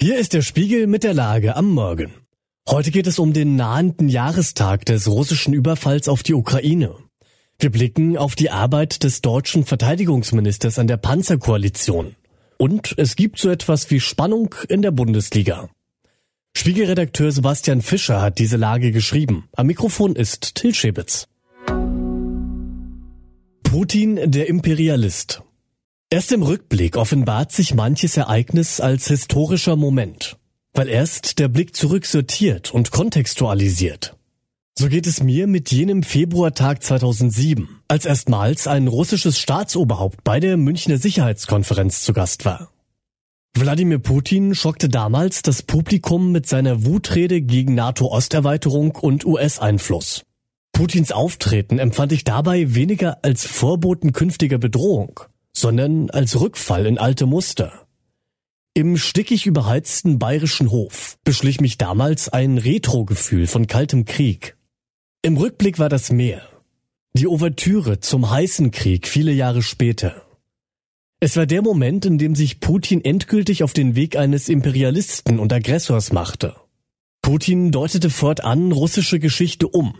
Hier ist der Spiegel mit der Lage am Morgen. Heute geht es um den nahenden Jahrestag des russischen Überfalls auf die Ukraine. Wir blicken auf die Arbeit des deutschen Verteidigungsministers an der Panzerkoalition. Und es gibt so etwas wie Spannung in der Bundesliga. Spiegelredakteur Sebastian Fischer hat diese Lage geschrieben. Am Mikrofon ist Till Schäbitz. Putin der Imperialist. Erst im Rückblick offenbart sich manches Ereignis als historischer Moment, weil erst der Blick zurück sortiert und kontextualisiert. So geht es mir mit jenem Februartag 2007, als erstmals ein russisches Staatsoberhaupt bei der Münchner Sicherheitskonferenz zu Gast war. Wladimir Putin schockte damals das Publikum mit seiner Wutrede gegen NATO-Osterweiterung und US-Einfluss. Putins Auftreten empfand ich dabei weniger als Vorboten künftiger Bedrohung, sondern als Rückfall in alte Muster. Im stickig überheizten bayerischen Hof beschlich mich damals ein Retro-Gefühl von kaltem Krieg. Im Rückblick war das mehr. Die Ouvertüre zum heißen Krieg viele Jahre später. Es war der Moment, in dem sich Putin endgültig auf den Weg eines Imperialisten und Aggressors machte. Putin deutete fortan russische Geschichte um,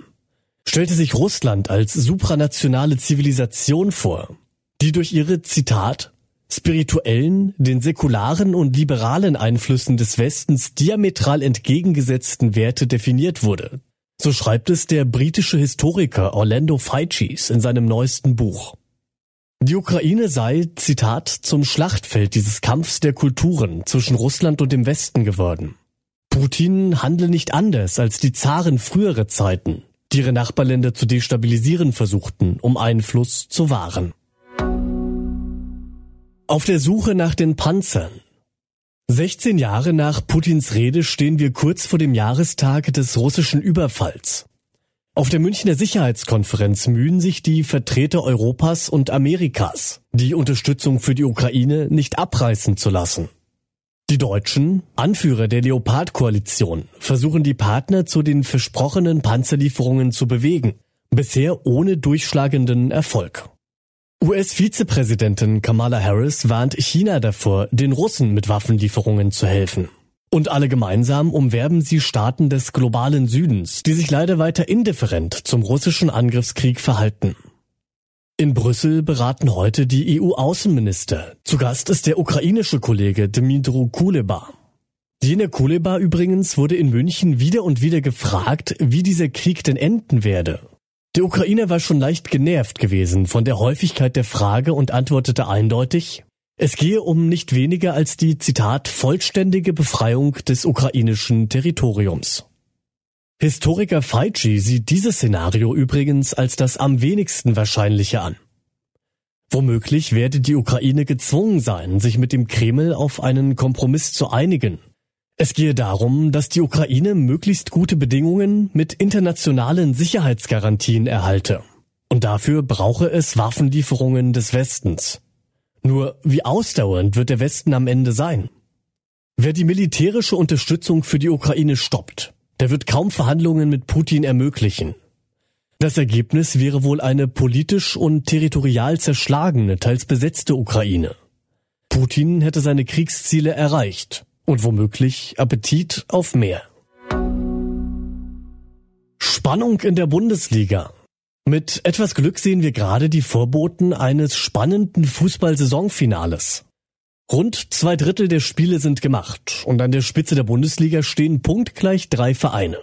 stellte sich Russland als supranationale Zivilisation vor die durch ihre, Zitat, spirituellen, den säkularen und liberalen Einflüssen des Westens diametral entgegengesetzten Werte definiert wurde. So schreibt es der britische Historiker Orlando Figes in seinem neuesten Buch. Die Ukraine sei, Zitat, zum Schlachtfeld dieses Kampfs der Kulturen zwischen Russland und dem Westen geworden. Putin handle nicht anders als die Zaren frühere Zeiten, die ihre Nachbarländer zu destabilisieren versuchten, um Einfluss zu wahren. Auf der Suche nach den Panzern. 16 Jahre nach Putins Rede stehen wir kurz vor dem Jahrestag des russischen Überfalls. Auf der Münchner Sicherheitskonferenz mühen sich die Vertreter Europas und Amerikas, die Unterstützung für die Ukraine nicht abreißen zu lassen. Die Deutschen, Anführer der Leopard-Koalition, versuchen die Partner zu den versprochenen Panzerlieferungen zu bewegen, bisher ohne durchschlagenden Erfolg. US-Vizepräsidentin Kamala Harris warnt China davor, den Russen mit Waffenlieferungen zu helfen. Und alle gemeinsam umwerben sie Staaten des globalen Südens, die sich leider weiter indifferent zum russischen Angriffskrieg verhalten. In Brüssel beraten heute die EU-Außenminister. Zu Gast ist der ukrainische Kollege Dmitru Kuleba. Jener Kuleba übrigens wurde in München wieder und wieder gefragt, wie dieser Krieg denn enden werde. Der Ukrainer war schon leicht genervt gewesen von der Häufigkeit der Frage und antwortete eindeutig, es gehe um nicht weniger als die, Zitat, vollständige Befreiung des ukrainischen Territoriums. Historiker Feitschi sieht dieses Szenario übrigens als das am wenigsten wahrscheinliche an. Womöglich werde die Ukraine gezwungen sein, sich mit dem Kreml auf einen Kompromiss zu einigen, es gehe darum, dass die Ukraine möglichst gute Bedingungen mit internationalen Sicherheitsgarantien erhalte. Und dafür brauche es Waffenlieferungen des Westens. Nur wie ausdauernd wird der Westen am Ende sein? Wer die militärische Unterstützung für die Ukraine stoppt, der wird kaum Verhandlungen mit Putin ermöglichen. Das Ergebnis wäre wohl eine politisch und territorial zerschlagene, teils besetzte Ukraine. Putin hätte seine Kriegsziele erreicht und womöglich Appetit auf mehr. Spannung in der Bundesliga. Mit etwas Glück sehen wir gerade die Vorboten eines spannenden Fußball-Saisonfinales. Rund zwei Drittel der Spiele sind gemacht und an der Spitze der Bundesliga stehen punktgleich drei Vereine.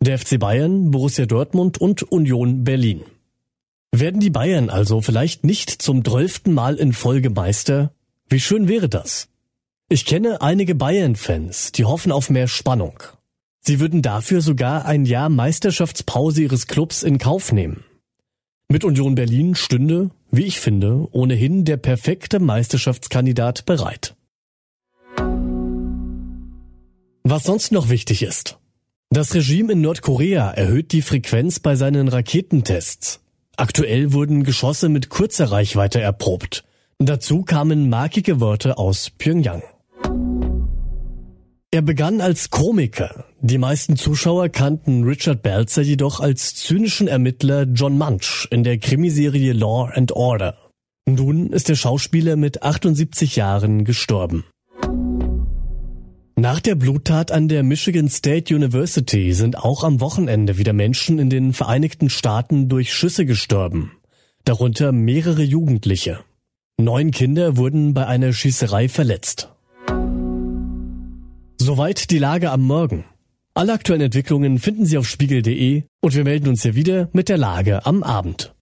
Der FC Bayern, Borussia Dortmund und Union Berlin. Werden die Bayern also vielleicht nicht zum zwölften Mal in Folge Meister? Wie schön wäre das? Ich kenne einige Bayern-Fans, die hoffen auf mehr Spannung. Sie würden dafür sogar ein Jahr Meisterschaftspause ihres Clubs in Kauf nehmen. Mit Union Berlin stünde, wie ich finde, ohnehin der perfekte Meisterschaftskandidat bereit. Was sonst noch wichtig ist. Das Regime in Nordkorea erhöht die Frequenz bei seinen Raketentests. Aktuell wurden Geschosse mit kurzer Reichweite erprobt. Dazu kamen markige Worte aus Pyongyang. Er begann als Komiker. Die meisten Zuschauer kannten Richard Belzer jedoch als zynischen Ermittler John Munch in der Krimiserie Law and Order. Nun ist der Schauspieler mit 78 Jahren gestorben. Nach der Bluttat an der Michigan State University sind auch am Wochenende wieder Menschen in den Vereinigten Staaten durch Schüsse gestorben, darunter mehrere Jugendliche. Neun Kinder wurden bei einer Schießerei verletzt. Soweit die Lage am Morgen. Alle aktuellen Entwicklungen finden Sie auf spiegel.de und wir melden uns hier wieder mit der Lage am Abend.